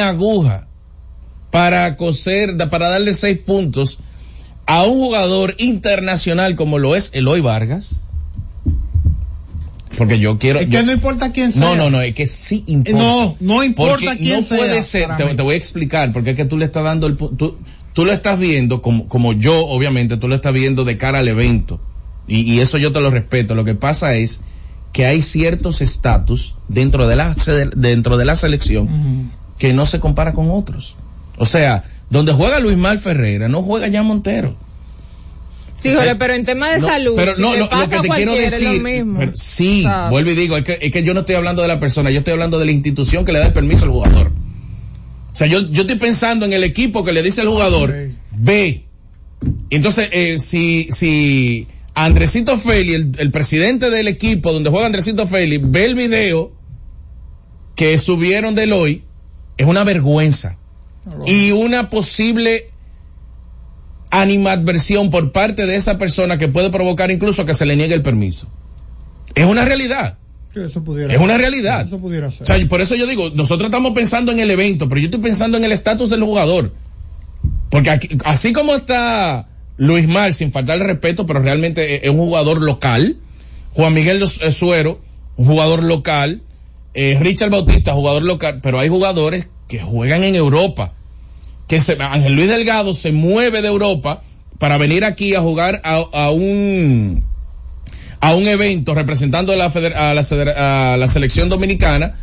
aguja para coser, para darle seis puntos a un jugador internacional como lo es Eloy Vargas. Porque yo quiero. Es que no importa quién sea. No, no, no, es que sí importa. No, no importa quién sea. No puede ser, te, voy a explicar, porque es que tú le estás dando el. Tú, tú lo estás viendo, como, como yo, obviamente, tú lo estás viendo de cara al evento. Y, y eso yo te lo respeto. Lo que pasa es que hay ciertos estatus dentro de la, dentro de la selección que no se compara con otros. O sea, donde juega Luis Mal Ferreira, no juega ya Montero. Sí, Jorge, pero en tema de salud, pero no, lo que te quiero decir, sí, vuelvo y digo, es que, es que yo no estoy hablando de la persona, yo estoy hablando de la institución que le da el permiso al jugador. O sea, yo, yo estoy pensando en el equipo que le dice al jugador, ve. Entonces, eh, si, si Andresito Feli, el, el, presidente del equipo donde juega Andresito Feli, ve el video que subieron de hoy, es una vergüenza. Y una posible animadversión por parte de esa persona que puede provocar incluso que se le niegue el permiso. Es una realidad. Eso pudiera es una realidad. Eso pudiera ser. O sea, por eso yo digo, nosotros estamos pensando en el evento, pero yo estoy pensando en el estatus del jugador. Porque aquí, así como está Luis Mar, sin faltar el respeto, pero realmente es un jugador local. Juan Miguel Suero, un jugador local. Eh, Richard Bautista, jugador local, pero hay jugadores que juegan en Europa que se, Ángel Luis Delgado se mueve de Europa para venir aquí a jugar a, un a un evento representando a la, a, la, a la selección dominicana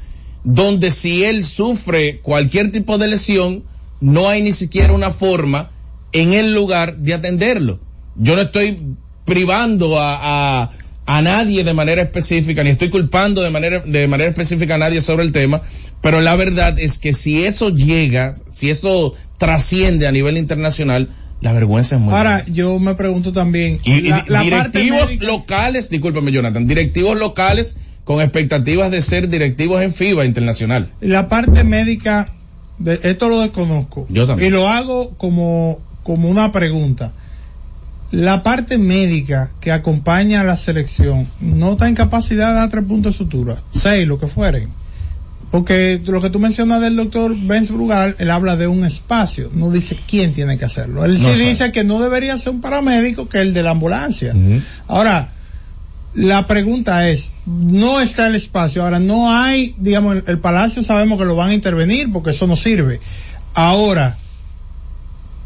donde si él sufre cualquier tipo de lesión no hay ni siquiera una forma en el lugar de atenderlo. Yo no estoy privando a, a, nadie de manera específica, ni estoy culpando de manera, de manera específica a nadie sobre el tema, pero la verdad es que si eso llega, si esto trasciende a nivel internacional, la vergüenza es muy Ahora, yo me pregunto también. Y, directivos locales, discúlpame Jonathan, directivos locales con expectativas de ser directivos en FIBA internacional. La parte médica, de, esto lo desconozco. Yo también. Y lo hago como, como una pregunta. La parte médica que acompaña a la selección no está en capacidad de dar tres puntos de sutura, seis, lo que fuere porque lo que tú mencionas del doctor Benz Brugal, él habla de un espacio, no dice quién tiene que hacerlo. Él sí dice que no debería ser un paramédico que el de la ambulancia. Ahora, la pregunta es, no está el espacio, ahora no hay, digamos, el, el, palacio sabemos que lo van a intervenir porque eso no sirve. Ahora,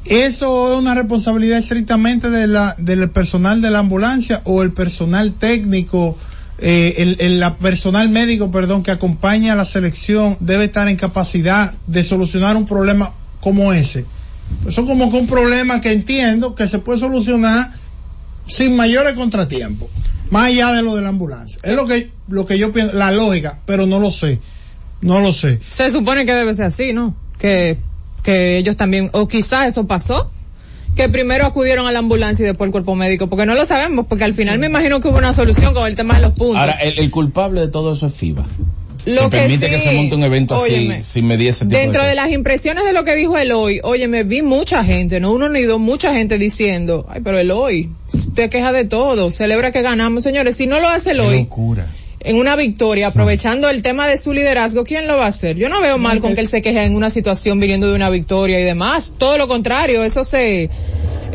¿eso es una responsabilidad estrictamente de la, del personal de la ambulancia o el personal técnico? eh, el, el personal médico, perdón, que acompaña a la selección debe estar en capacidad de solucionar un problema como ese. Eso como que un problema que entiendo que se puede solucionar sin mayores contratiempos, más allá de lo de la ambulancia. Es lo que, lo que yo pienso, la lógica, pero no lo sé. No lo sé. Se supone que debe ser así, ¿no? Que, que ellos también, o quizás eso pasó, que primero acudieron a la ambulancia y después al cuerpo médico, porque no lo sabemos, porque al final me imagino que hubo una solución con el tema de los puntos. Ahora, el, culpable de todo eso es FIBA. Lo que, permite que se monte un evento así sin medir ese tipo Dentro de, las impresiones de lo que dijo Eloy, oye, me vi mucha gente, no uno ni dos, mucha gente diciendo, ay, pero Eloy, te queja de todo, celebra que ganamos, señores, si no lo hace Eloy. locura en una victoria, aprovechando el tema de su liderazgo, ¿quién lo va a hacer? Yo no veo mal con que él se queje en una situación viniendo de una victoria y demás. Todo lo contrario, eso se,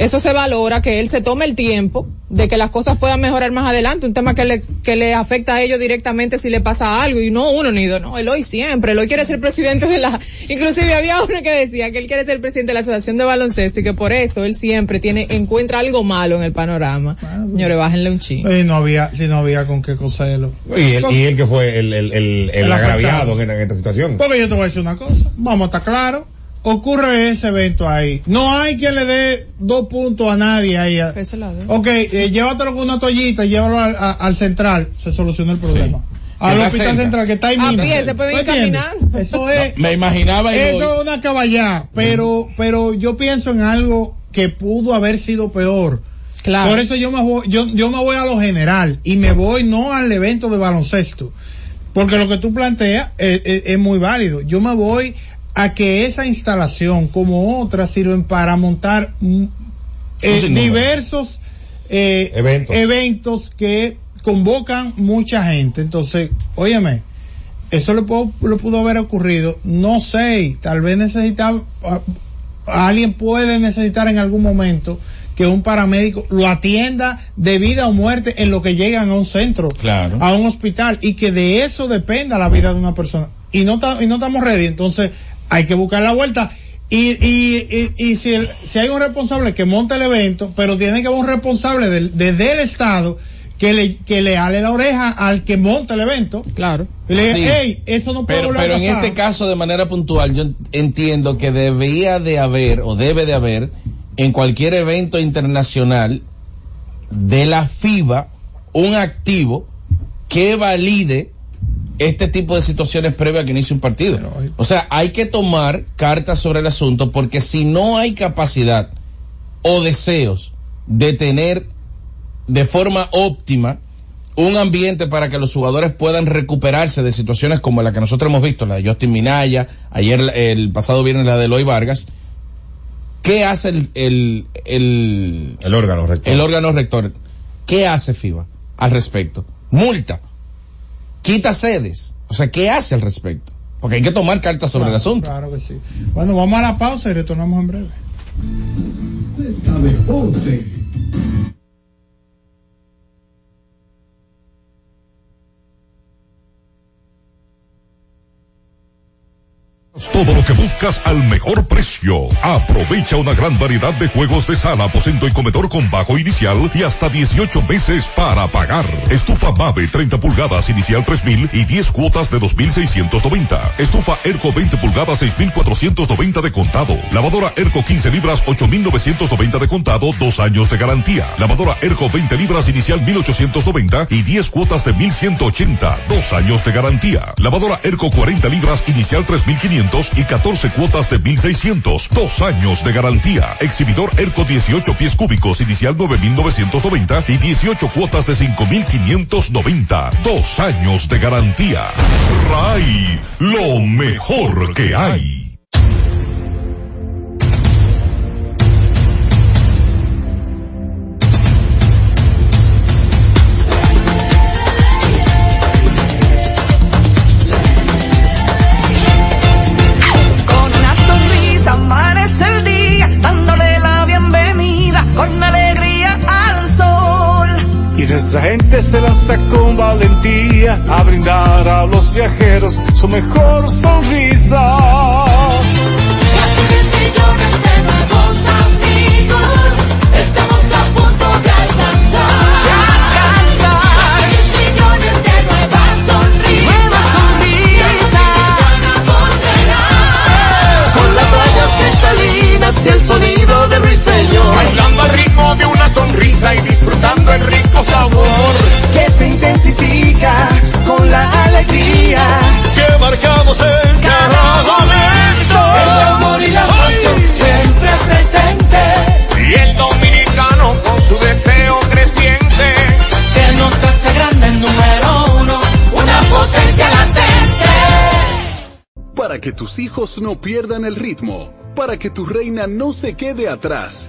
eso se valora, que él se tome el tiempo de que las cosas puedan mejorar más adelante, un tema que le, que le afecta a ellos directamente si le pasa algo, y no uno ni dos, no, él hoy siempre, él hoy quiere ser presidente de la, inclusive había uno que decía que él quiere ser presidente de la asociación de baloncesto y que por eso él siempre tiene, encuentra algo malo en el panorama. Señores, bájenle un chingo. Y no había, si no había con qué coserlo. Y él, y él que fue el, el, el, el agraviado en, en esta situación. Porque yo te voy a decir una cosa, vamos a estar claros ocurre ese evento ahí. No hay quien le dé dos puntos a nadie ahí. Ok, eh, llévatelo con una toallita y llévalo al, al central. Se soluciona el problema. Sí. Al hospital central que está ahí mismo. A pie, se puede ir caminando. Eso es. me imaginaba. Eso es una caballá. Pero, pero yo pienso en algo que pudo haber sido peor. Claro. Por eso yo me voy, yo, yo me voy a lo general y me voy no al evento de baloncesto. Porque lo que tú planteas es, es, es muy válido. Yo me voy a que esa instalación como otras sirven para montar mm, eh, diversos eh, eventos. eventos que convocan mucha gente. Entonces, óyeme, eso lo pudo, lo pudo haber ocurrido, no sé, tal vez necesitaba, ah, alguien puede necesitar en algún momento que un paramédico lo atienda de vida o muerte en lo que llegan a un centro, Claro. a un hospital, y que de eso dependa la vida de una persona. Y no, y no estamos ready, entonces hay que buscar la vuelta. Y, y, y, y si, el- si hay un responsable que monte el evento, pero tiene que haber un responsable del, desde el Estado que le, que le ale la oreja al que monte el evento. Claro. Y le diga, Sí. hey, eso no puede Pero, pero a en pasar". este caso, de manera puntual, yo entiendo que debía de haber, o debe de haber, en cualquier evento internacional de la FIBA, un activo que valide este tipo de situaciones previas a que inicie un partido. O sea, hay que tomar cartas sobre el asunto porque si no hay capacidad o deseos de tener de forma óptima un ambiente para que los jugadores puedan recuperarse de situaciones como la que nosotros hemos visto, la de Justin Minaya, ayer el pasado viernes la de Eloy Vargas. ¿Qué hace el, el, el, El órgano rector. el órgano rector? ¿Qué hace FIBA al respecto? Multa. Quita sedes. O sea, ¿qué hace al respecto? Porque hay que tomar cartas sobre Claro, el asunto. Claro que sí. Bueno, vamos a la pausa y retornamos en breve. Todo lo que buscas al mejor precio. Aprovecha una gran variedad de juegos de sala, aposento y comedor con bajo inicial y hasta 18 meses para pagar. Estufa Mave 30 pulgadas inicial 3000 y 10 cuotas de 2690. Estufa Erco 20 pulgadas 6490 de contado. Lavadora Erco 15 libras 8990 de contado, dos años de garantía. Lavadora Erco 20 libras inicial 1890 y 10 cuotas de 1180, dos años de garantía. Lavadora Erco 40 libras inicial 3500 y 14 cuotas de 1600, dos años de garantía. Exhibidor Erco 18 pies cúbicos inicial 9990 y 18 cuotas de 5590, dos años de garantía. RAI, lo mejor que hay. Nuestra gente se lanza con valentía a brindar a los viajeros su mejor sonrisa. Casi tus hijos no pierdan el ritmo, para que tu reina no se quede atrás,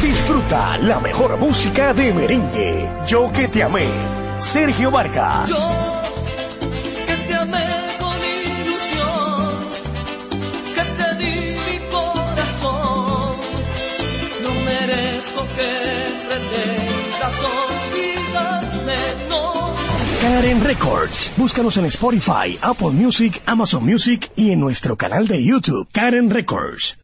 Disfruta la mejor música de merengue. Yo que te amé. Sergio Vargas. que te amé con ilusión, que te di mi corazón. No merezco que pretendas olvidarme, no. Karen Records. Búscanos en Spotify, Apple Music, Amazon Music y en nuestro canal de YouTube, Karen Records.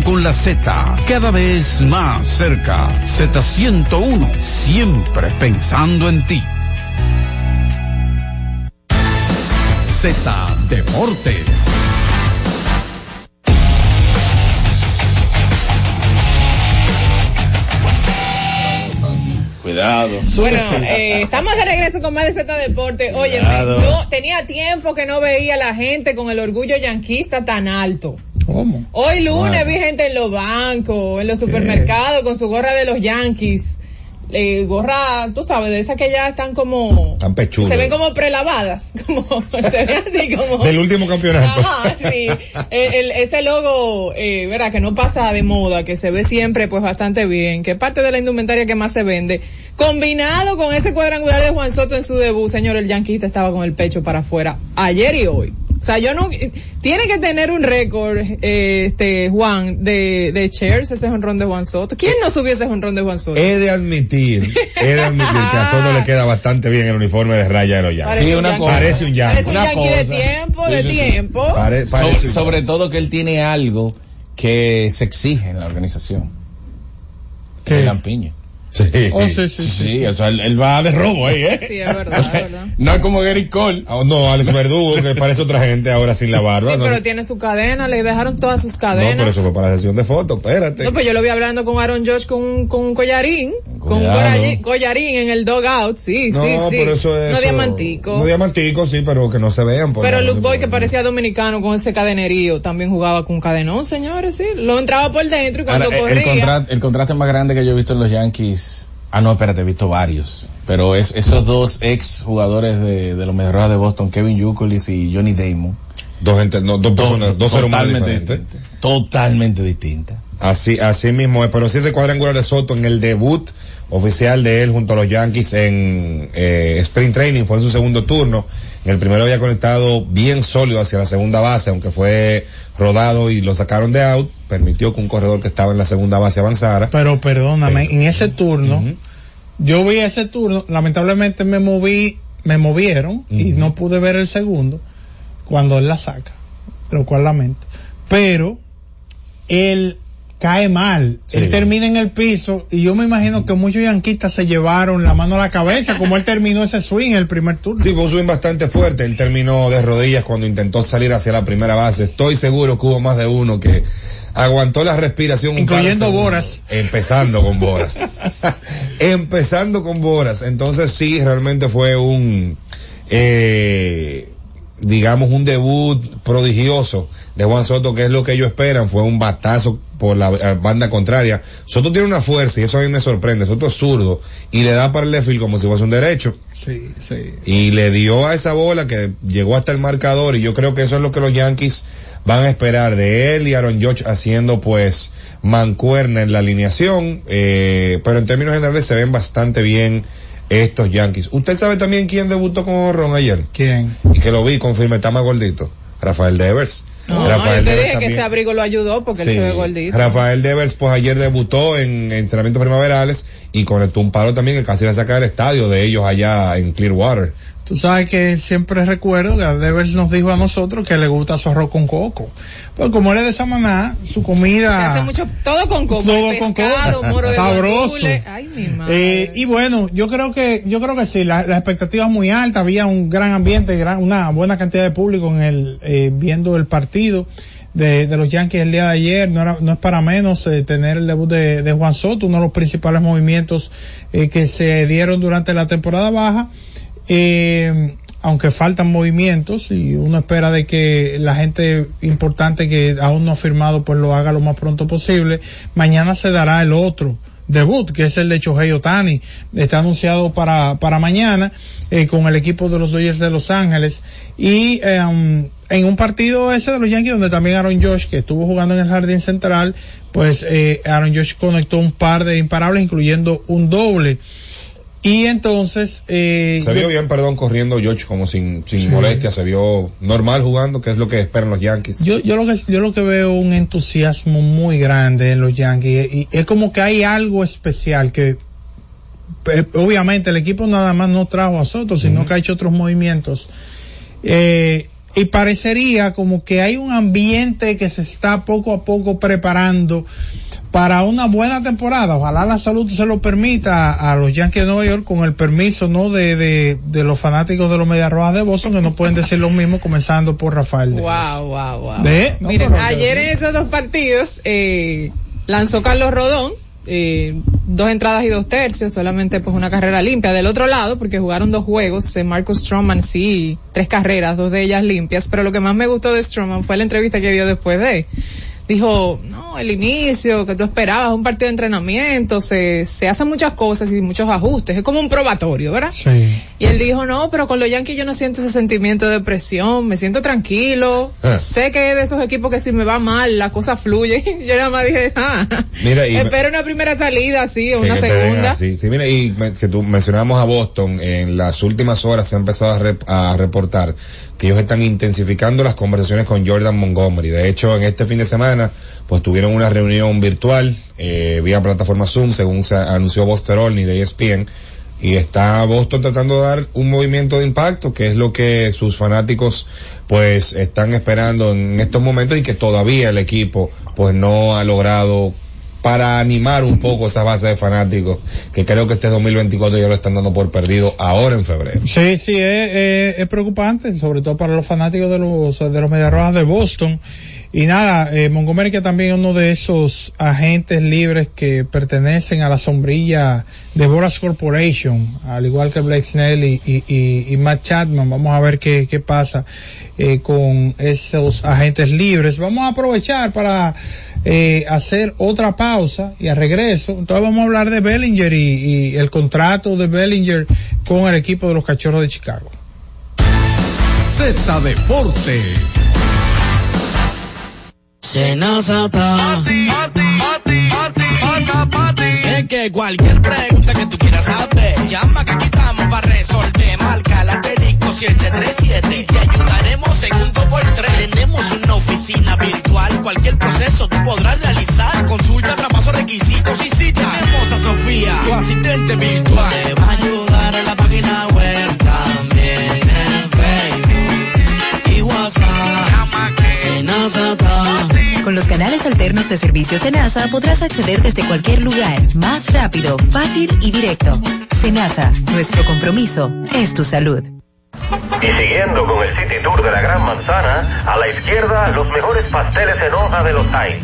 con la Z, cada vez más cerca. Z101, siempre pensando en ti. Z Deportes. Cuidado. Bueno, eh, estamos de regreso con más de Z Deporte. Oye, yo tenía tiempo que no veía a la gente con el orgullo yanquista tan alto. ¿Cómo? Hoy lunes Bueno. vi gente en los bancos, en los supermercados con su gorra de los Yankees. Eh, gorra, tú sabes, de esas que ya están como... Tan pechudas. Se ven como prelavadas, como se ven así como... Del último campeonato. Ajá, sí. El- el- ese logo, eh, verdad, que no pasa de moda, que se ve siempre pues bastante bien, que es parte de la indumentaria que más se vende. Combinado con ese cuadrangular de Juan Soto en su debut, señor, el yanquista estaba con el pecho para afuera ayer y hoy. O sea, yo no, tiene que tener un récord, eh, este, Juan, de, de shares ese jonrón de Juan Soto. ¿Quién no subió ese jonrón de Juan Soto? He de admitir, he de admitir que a Soto le queda bastante bien el uniforme de raya de los Yankees. Parece Sí, un una cosa. Parece un yankee. Parece un Una yankee de cosa. tiempo, Sí, de sí, sí. tiempo. Pare- So- parece un sobre todo que él tiene algo que se exige en la organización. ¿Qué? El lampiño. Sí. Oh, sí, sí, Sí, sí. sí, o sea, él, él va de robo ahí, ¿eh? Sí, es verdad, O sea, es verdad. No es como Gary Cole. Ah, no, Alex Verdugo, que parece otra gente ahora sin la barba. Sí, no, pero tiene su cadena, le dejaron todas sus no, cadenas. pero eso fue para la sesión de fotos, espérate. No, pues yo lo vi hablando con Aaron George con un, con un collarín, con un collarín, collarín en el dogout, sí, no, sí, sí. pero eso es. no eso- diamantico. No diamantico, sí, pero que no se vean. por pero favor, Luke Boy, que parecía dominicano con ese cadenerío, también jugaba con un cadenón, señores, sí. Lo entraba por dentro y cuando Ahora, el, corría. contra- el contraste más grande que yo he visto en los Yankees. Ah, no, espérate, he visto varios. Pero es, esos dos ex jugadores de, de los Medias de Boston, Kevin Youkilis y Johnny Damon. Dos, gente, no, dos personas, dos seres humanos totalmente diferentes. distintas. Totalmente distintas. Así, así mismo es, pero sí ese cuadrangular de Soto en el debut oficial de él junto a los Yankees en eh, Spring Training fue en su segundo turno. En el primero había conectado bien sólido hacia la segunda base, aunque fue rodado y lo sacaron de out, permitió que un corredor que estaba en la segunda base avanzara. Pero perdóname, en ese turno, yo vi ese turno, lamentablemente me moví, me movieron y no pude ver el segundo cuando él la saca, lo cual lamento. Pero él cae mal, Sí. él termina en el piso y yo me imagino que muchos yanquistas se llevaron la mano a la cabeza como él terminó ese swing en el primer turno. Sí, fue un swing bastante fuerte. Él terminó de rodillas cuando intentó salir hacia la primera base. Estoy seguro que hubo más de uno que aguantó la respiración. un par de Incluyendo segundos. Boras. Empezando con Boras. Empezando con Boras. Entonces sí, realmente fue un, eh, digamos, un debut prodigioso de Juan Soto, que es lo que ellos esperan. Fue un batazo por la eh, banda contraria. Soto tiene una fuerza y eso a mí me sorprende. Soto es zurdo y le da para el left como si fuese un derecho Sí, sí. y le dio a esa bola que llegó hasta el marcador y yo creo que eso es lo que los Yankees van a esperar de él y Aaron Judge haciendo pues mancuerna en la alineación eh, pero en términos generales se ven bastante bien estos Yankees usted sabe también quién debutó con Ron ayer ¿Quién? y que lo vi confirme está más gordito Rafael Devers No, Rafael yo te Devers dije que también- ese abrigo lo ayudó porque Sí. él se ve gordito. Rafael Devers pues ayer debutó en entrenamientos primaverales y conectó un palo también que casi le saca del estadio de ellos allá en Clearwater Tú sabes que siempre recuerdo que Devers nos dijo a nosotros que le gusta su arroz con coco. Pues como él es de Samaná, su comida... hace mucho, todo con coco, Todo con pescado, coco. moro Sabroso. Ay, mi madre. Eh, y bueno, yo creo que, yo creo que sí, la, la expectativa es muy alta, había un gran ambiente, gran, una buena cantidad de público en el, eh, viendo el partido de, de los Yankees el día de ayer, no era, no es para menos eh, tener el debut de, de Juan Soto, uno de los principales movimientos eh, que se dieron durante la temporada baja, eh, aunque faltan movimientos y uno espera de que la gente importante que aún no ha firmado pues lo haga lo más pronto posible. Mañana se dará el otro debut, que es el de Shohei Otani. Está anunciado para, para mañana eh, con el equipo de los Dodgers de Los Ángeles. Y eh, en un partido ese de los Yankees donde también Aaron Josh, que estuvo jugando en el jardín central, pues eh, Aaron Josh conectó un par de imparables, incluyendo un doble. Y entonces... Eh, se vio bien, perdón, corriendo George como sin, sin Sí. molestia, se vio normal jugando, que es lo que esperan los Yankees. Yo, yo lo que yo lo que veo un entusiasmo muy grande en los Yankees y es como que hay algo especial que eh, obviamente el equipo nada más no trajo a Soto sino que ha hecho otros movimientos Eh, y parecería como que hay un ambiente que se está poco a poco preparando para una buena temporada. Ojalá la salud se lo permita a, a los Yankees de Nueva York con el permiso no de, de, de los fanáticos de los Medias Rojas de Boston que no pueden decir lo mismo comenzando por Rafael. Devers. Wow, wow, wow. De- no, Miren, ayer en esos dos partidos eh, lanzó Carlos Rodón, eh, dos entradas y dos tercios, solamente pues una carrera limpia. Del otro lado, porque jugaron dos juegos, eh, Marcus Stroman sí, tres carreras, dos de ellas limpias, pero lo que más me gustó de Stroman fue la entrevista que dio después de. Dijo, no, el inicio que tú esperabas, un partido de entrenamiento, se, se hacen muchas cosas y muchos ajustes, es como un probatorio, ¿verdad? Sí. Y él dijo, no, pero con los Yankees yo no siento ese sentimiento de presión, me siento tranquilo, Ah. sé que es de esos equipos que si me va mal, la cosa fluye. yo nada más dije, ah, Mira, y me- espera una primera salida, sí, o Sí, una segunda. así. Sí, mira, y me- que tú mencionamos a Boston, en las últimas horas se ha empezado a, rep- a reportar que ellos están intensificando las conversaciones con Jordan Montgomery. De hecho, en este fin de semana, pues tuvieron una reunión virtual, eh, vía plataforma Zoom, según se anunció Bosterolny de E ESPN, y está Boston tratando de dar un movimiento de impacto, que es lo que sus fanáticos pues están esperando en estos momentos y que todavía el equipo pues no ha logrado para animar un poco esa base de fanáticos que creo que este 2024 ya lo están dando por perdido ahora en febrero. Sí, sí, es, es- es preocupante, sobre todo para los fanáticos de los, de los Medias Rojas de Boston. Y nada, eh, Montgomery que también es uno de esos agentes libres que pertenecen a la sombrilla de Boras Corporation, al igual que Blake Snell y, y, y- Matt Chapman. Vamos a ver qué, qué pasa eh, con esos agentes libres. Vamos a aprovechar para eh, hacer otra pausa y a regreso. Entonces vamos a hablar de Bellinger y, y el contrato de Bellinger con el equipo de los Cachorros de Chicago. Z Deportes. Es que cualquier pregunta que tú quieras saber, llama que aquí estamos para resolver. Marca la asterisco 737 y te ayudaremos en un 2x3. Tenemos una oficina virtual, cualquier proceso tú podrás realizar. Consulta, traspaso, requisitos y si tenemos a Sofía, tu asistente virtual. Alternos de servicios Senasa podrás acceder desde cualquier lugar, más rápido, fácil y directo. Senasa, nuestro compromiso es tu salud. Y siguiendo con el City Tour de la Gran Manzana, a la izquierda los mejores pasteles en hoja de los Times.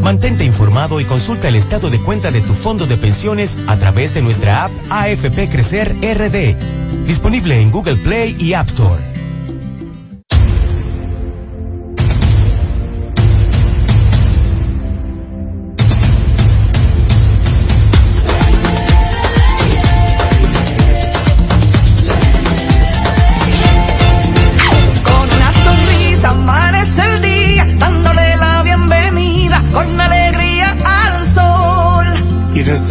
Mantente informado y consulta el estado de cuenta de tu fondo de pensiones a través de nuestra app AFP Crecer RD, disponible en Google Play y App Store.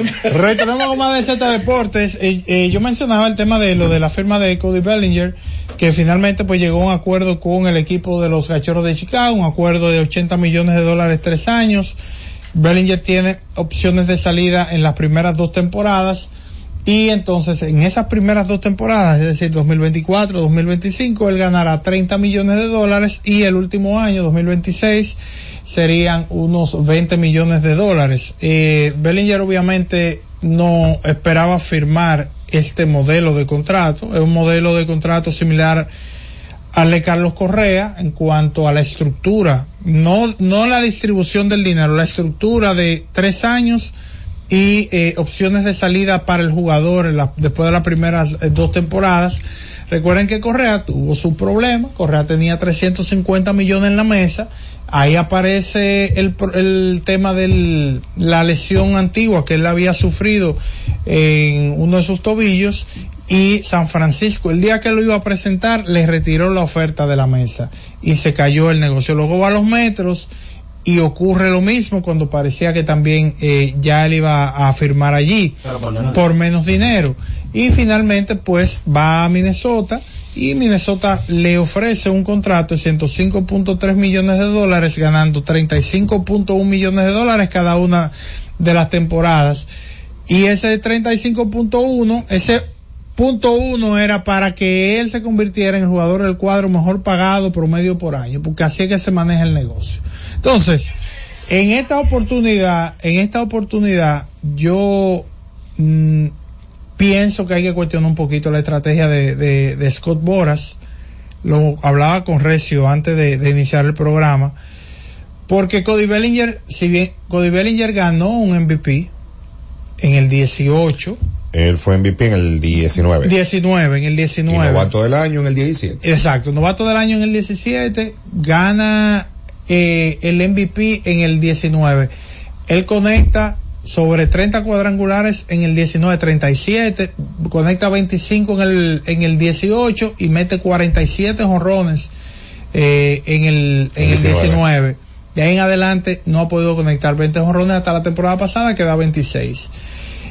Retornamos con más de Z Deportes. Eh, eh, yo mencionaba el tema de lo de la firma de Cody Bellinger, que finalmente pues llegó a un acuerdo con el equipo de los Cachorros de Chicago, un acuerdo de 80 millones de dólares tres años. Bellinger tiene opciones de salida en las primeras dos temporadas. Y entonces en esas primeras dos temporadas, es decir, 2024, 2025, él ganará 30 millones de dólares y el último año, 2026, serían unos 20 millones de dólares. Eh, Bellinger obviamente no esperaba firmar este modelo de contrato, es un modelo de contrato similar al de Carlos Correa en cuanto a la estructura, no, no la distribución del dinero, la estructura de tres años y eh, opciones de salida para el jugador en la- después de las primeras eh, dos temporadas. Recuerden que Correa tuvo su problema, Correa tenía 350 millones en la mesa, ahí aparece el, el tema de la lesión antigua que él había sufrido en uno de sus tobillos y San Francisco, el día que lo iba a presentar, le retiró la oferta de la mesa y se cayó el negocio. Luego va a los metros y ocurre lo mismo cuando parecía que también eh, ya él iba a firmar allí por menos dinero. y finalmente pues va a Minnesota y Minnesota le ofrece un contrato de 105.3 millones de dólares ganando 35.1 millones de dólares cada una de las temporadas. Y ese 35.1 ese punto uno era para que él se convirtiera en el jugador del cuadro mejor pagado promedio por año, porque así es que se maneja el negocio. Entonces, en esta oportunidad, en esta oportunidad, yo mm, pienso que hay que cuestionar un poquito la estrategia de, de- Scott Boras. Lo hablaba con Recio antes de, de iniciar el programa. Porque Cody Bellinger, si bien Cody Bellinger ganó un MVP en el 18, Él fue MVP en el 19. 19, en el Y 19. novato del año en el 17. Exacto, novato del año en el 17, gana eh, el MVP en el 19. Él conecta sobre 30 cuadrangulares en el 19, 37, conecta 25 en el, en el 18 y mete 47 jonrones eh, en el, en el 19. 19. De ahí en adelante no ha podido conectar 20 jonrones hasta la temporada pasada que da 26.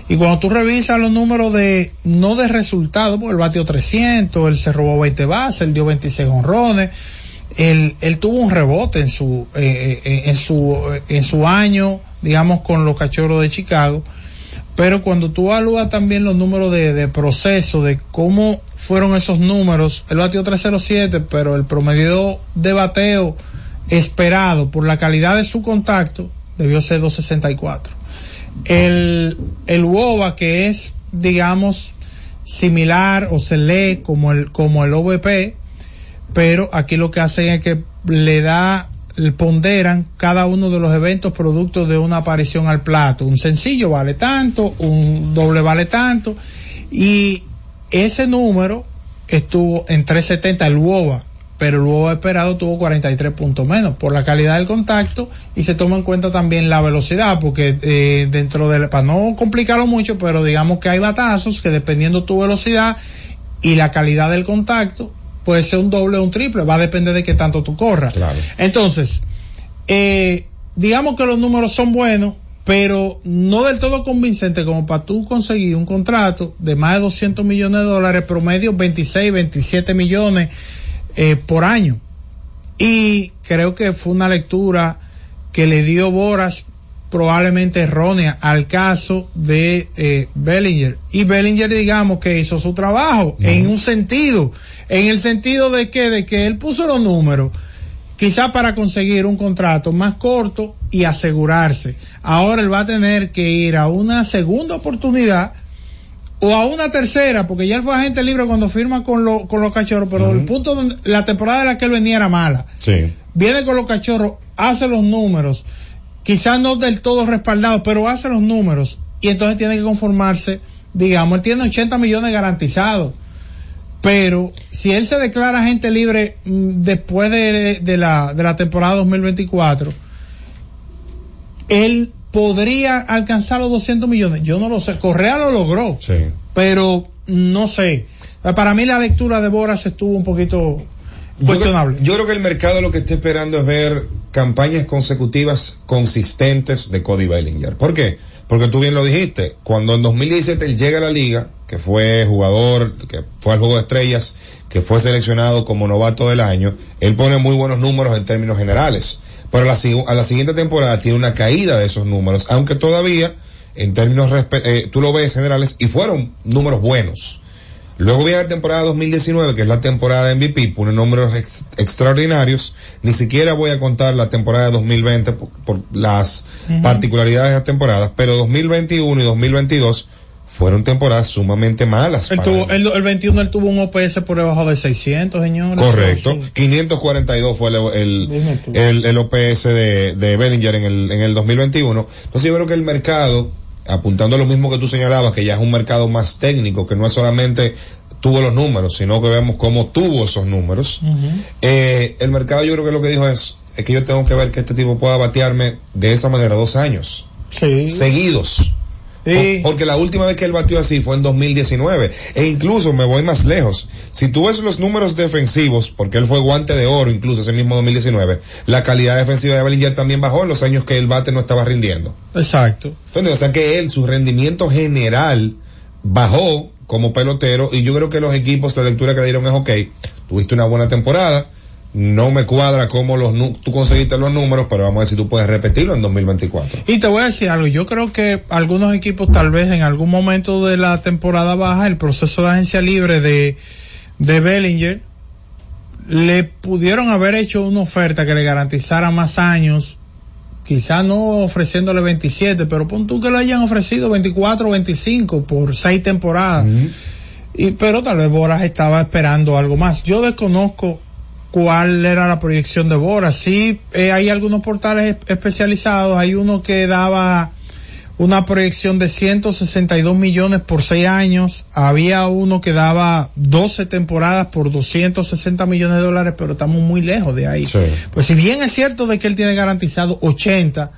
Y cuando tú revisas los números de, no de resultados, porque él batió 300, él se robó 20 bases, él dio 26 honrones, él, él tuvo un rebote en su, eh, eh, en su, eh, en su año, digamos, con los cachorros de Chicago. Pero cuando tú evalúas también los números de, de proceso, de cómo fueron esos números, él batió 307, pero el promedio de bateo esperado por la calidad de su contacto debió ser 264 el, el WOBA que es, digamos, similar o se lee como el, como el OVP, pero aquí lo que hacen es que le da, ponderan cada uno de los eventos producto de una aparición al plato. Un sencillo vale tanto, un doble vale tanto, y ese número estuvo en 370 el WOBA, pero WOBA esperado tuvo 43 puntos menos por la calidad del contacto y se toma en cuenta también la velocidad, porque eh, dentro del, para no complicarlo mucho, pero digamos que hay batazos que dependiendo tu velocidad y la calidad del contacto, puede ser un doble o un triple, va a depender de qué tanto tú corras. Entonces, eh, digamos que los números son buenos, pero no del todo convincente como para tú conseguir un contrato de más de 200 millones de dólares, promedio 26, 27 millones eh, por año. Y creo que fue una lectura que le dio Boras probablemente errónea al caso de eh, Bellinger. Y Bellinger, digamos, que hizo su trabajo en un sentido, en el sentido de que, de que él puso los números, quizá para conseguir un contrato más corto y asegurarse. Ahora él va a tener que ir a una segunda oportunidad o a una tercera, porque ya él fue agente libre cuando firma con, lo- con los cachorros, pero el punto donde la temporada de la que él venía era mala Sí. viene con los cachorros, hace los números, quizás no del todo respaldados, pero hace los números y entonces tiene que conformarse digamos, él tiene 80 millones garantizados. Pero si él se declara agente libre mm, después de, de la, de la temporada 2024, él podría alcanzar los 200 millones. Yo no lo sé. Correa lo logró. Sí. Pero no sé. Para mí la lectura de Boras estuvo un poquito cuestionable. Yo, creo- yo creo que el mercado lo que está esperando es ver campañas consecutivas consistentes de Cody Bellinger. ¿Por qué? Porque tú bien lo dijiste, cuando en 2017 él llega a la liga, que fue jugador, que fue al juego de estrellas, que fue seleccionado como novato del año, él pone muy buenos números en términos generales. Pero a la, si- a la siguiente temporada tiene una caída de esos números, aunque todavía, en términos, respe- eh, tú lo ves generales, y fueron números buenos. Luego viene la temporada 2019, que es la temporada de MVP, pone números ex- extraordinarios. Ni siquiera voy a contar la temporada de 2020 por, por las particularidades de las temporadas, pero 2021 y 2022 fueron temporadas sumamente malas. Él para tuvo, el, el 21 él tuvo un OPS por debajo de 600, señores. Correcto. Eso- 542 fue el, el, el- el OPS de, de Bellinger en el, en el 2021. Entonces yo creo que el mercado, apuntando a lo mismo que tú señalabas, que ya es un mercado más técnico, que no es solamente tuvo los números, sino que vemos cómo tuvo esos números. Eh, el mercado yo creo que lo que dijo es, es que yo tengo que ver que este tipo pueda batearme de esa manera dos años Sí. seguidos. Sí. Por- Porque la última vez que él batió así fue en 2019. E incluso me voy más lejos. Si tú ves los números defensivos, porque él fue guante de oro incluso ese mismo 2019, la calidad defensiva de Bellinger también bajó en los años que el bate no estaba rindiendo. Exacto. Entonces, o sea que él, su rendimiento general bajó como pelotero y yo creo que los equipos, la lectura que le dieron es, ok, tuviste una buena temporada, no me cuadra cómo los, tú conseguiste los números, pero vamos a ver si tú puedes repetirlo en 2024. Y te voy a decir algo, yo creo que algunos equipos tal vez en algún momento de la temporada baja, el proceso de agencia libre de, de Bellinger, le pudieron haber hecho una oferta que le garantizara más años, quizá no ofreciéndole 27, pero pon tú que le hayan ofrecido 24 o 25 por seis temporadas. Y, pero tal vez Boras estaba esperando algo más. Yo desconozco cuál era la proyección de Boras. Sí, eh, hay algunos portales es- especializados. Hay uno que daba una proyección de 162 millones por seis años. Había uno que daba 12 temporadas por 260 millones de dólares, pero estamos muy lejos de ahí. Pues si bien es cierto de que él tiene garantizado 80,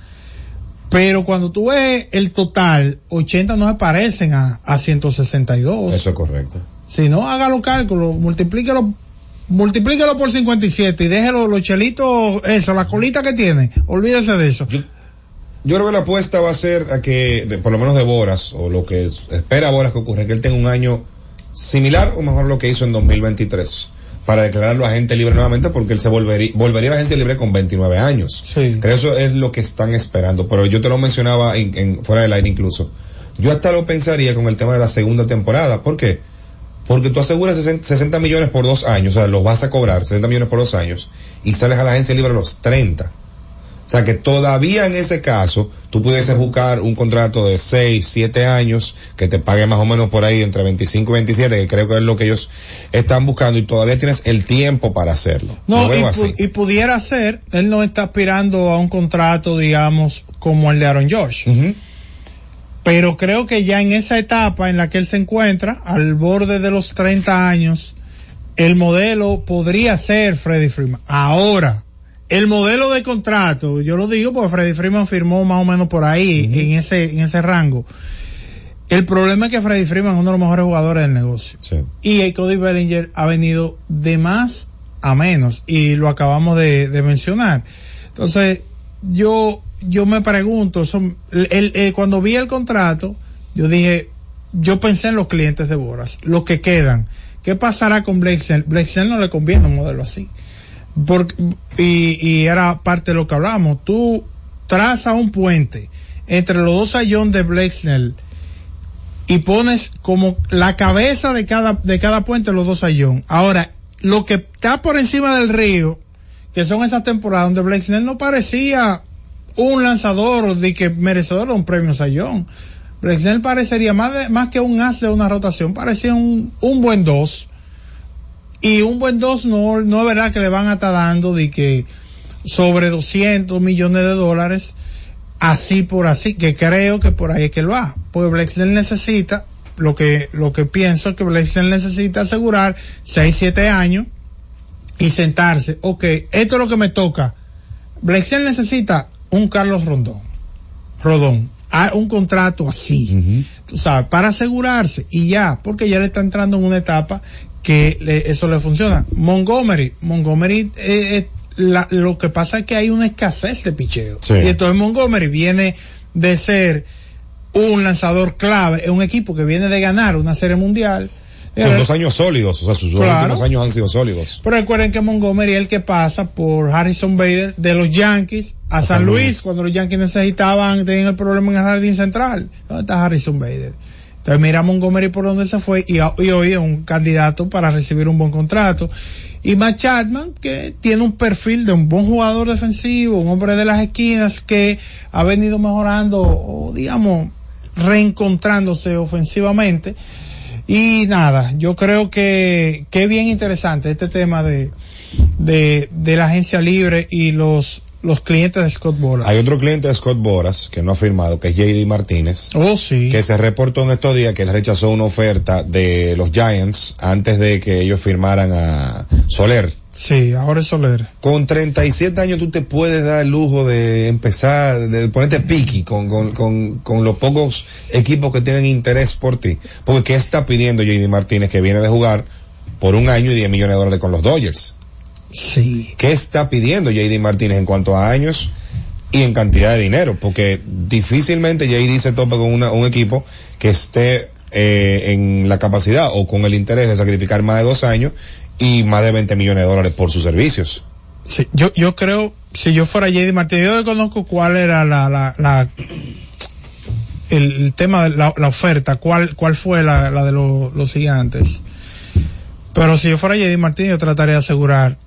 pero cuando tú ves el total, 80 no se parecen a, a 162. Eso es correcto. Si no, haga los cálculos, multiplíquelo, multiplíquelo por 57 y déjelo los chelitos, eso, la colita que tiene, olvídese de eso. Yo creo que la apuesta va a ser a que, de- por lo menos de Boras, o lo que es- espera Boras que ocurra, que él tenga un año similar o mejor lo que hizo en 2023, para declararlo agente libre nuevamente, porque él se volvería, volvería agente libre con 29 años. Sí. Creo eso es lo que están esperando, pero yo te lo mencionaba en, en- fuera del aire incluso. Yo hasta lo pensaría con el tema de la segunda temporada. ¿Por qué? Porque tú aseguras 60 60 millones por dos años, o sea, los vas a cobrar 60 millones por dos años, y sales a la agencia libre a los 30. O sea que todavía en ese caso, tú pudieses buscar un contrato de 6, 7 años que te pague más o menos por ahí entre 25 y 27, que creo que es lo que ellos están buscando y todavía tienes el tiempo para hacerlo. No, Lo veo y, así. pu- y pudiera ser, él no está aspirando a un contrato, digamos, como el de Aaron Josh. Pero creo que ya en esa etapa en la que él se encuentra, al borde de los 30 años, el modelo podría ser Freddy Freeman. Ahora, el modelo de contrato, yo lo digo porque Freddy Freeman firmó más o menos por ahí, en ese, en ese rango. El problema es que Freddy Freeman es uno de los mejores jugadores del negocio. Y el Cody Bellinger ha venido de más a menos y lo acabamos de, de mencionar. Entonces, yo, yo me pregunto, el, el- cuando vi el contrato, yo dije, yo pensé en los clientes de Boras, los que quedan. ¿Qué pasará con Blake? Blake no le conviene un modelo así. Y, y era parte de lo que hablamos. Tú trazas un puente entre los dos sayón de Blake y pones como la cabeza de cada, de cada puente los dos sayón. Ahora, lo que está por encima del río, que son esas temporadas donde Blake no parecía un lanzador de que merecedor de un premio sayón. Blake Snell parecería más, más que un as de una rotación, parecía un, un buen dos. Y un buen dos no, no es verdad que le van a estar dando de que sobre 200 millones de dólares así por así, que creo que por ahí es que él va. Pues Blake Snell necesita lo que, lo que pienso es que Blake Snell necesita asegurar 6, 7 años y sentarse. Ok, esto es lo que me toca. Blake Snell necesita un Carlos Rondón. Rodón. a- Un contrato así. Tú sabes, para asegurarse y ya, porque ya le está entrando en una etapa que le- eso le funciona. Montgomery, Montgomery, eh, eh, la- lo que pasa es que hay una escasez de picheo. Sí. Y entonces Montgomery viene de ser un lanzador clave en un equipo que viene de ganar una serie mundial. Con dos años sólidos, o sea, sus Claro. últimos años han sido sólidos. Pero recuerden que Montgomery es el que pasa por Harrison Bader de los Yankees a, San, San Luis, Luis. cuando los Yankees necesitaban, tenían el problema en el jardín central. ¿Dónde está Harrison Bader? Entonces mira a Montgomery por donde se fue y, hoy es un candidato para recibir un buen contrato. Y Matt Chapman, que tiene un perfil de un buen jugador defensivo, un hombre de las esquinas que ha venido mejorando, o digamos, reencontrándose ofensivamente. Y nada, yo creo que, que bien interesante este tema de, de, de la agencia libre y los, los clientes de Scott Boras. Hay otro cliente de Scott Boras que no ha firmado, que es JD Martínez. Oh, sí. Que se reportó en estos días que él rechazó una oferta de los Giants antes de que ellos firmaran a Soler. Sí, ahora es Soler. Con 37 años tú te puedes dar el lujo de empezar, de ponerte piqui con, con, con, con los pocos equipos que tienen interés por ti. Porque ¿qué está pidiendo JD Martínez que viene de jugar por un año y 10 millones de dólares con los Dodgers? Sí. ¿Qué está pidiendo JD Martínez en cuanto a años y en cantidad de dinero? Porque difícilmente JD se topa con una- un equipo que esté eh, en la capacidad o con el interés de sacrificar más de dos años y más de 20 millones de dólares por sus servicios. Sí, yo, yo creo, si yo fuera JD Martínez, yo desconozco cuál era la, la, la el, tema de la, la oferta, cuál, cuál fue la, la de los, los gigantes. Pero si yo fuera JD Martínez, yo trataría de asegurar,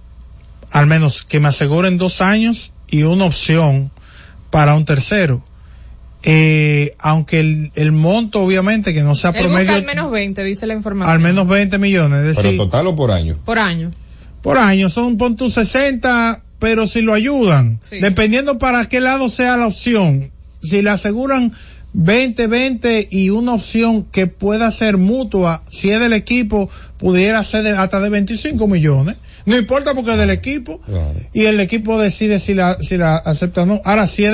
al menos que me aseguren dos años y una opción para un tercero. Eh, aunque el, el monto, obviamente, que no sea Él busca promedio, al menos 20, dice la información. al menos 20 millones. Es Pero decir, total o por año. Por año. por año son pon tu 60 pero si lo ayudan Sí. dependiendo para qué lado sea la opción si le aseguran 20 20 y una opción que pueda ser mutua si es del equipo pudiera ser de- hasta de 25 millones. No importa porque es del equipo y el equipo decide si la si la acepta o no. Ahora si es del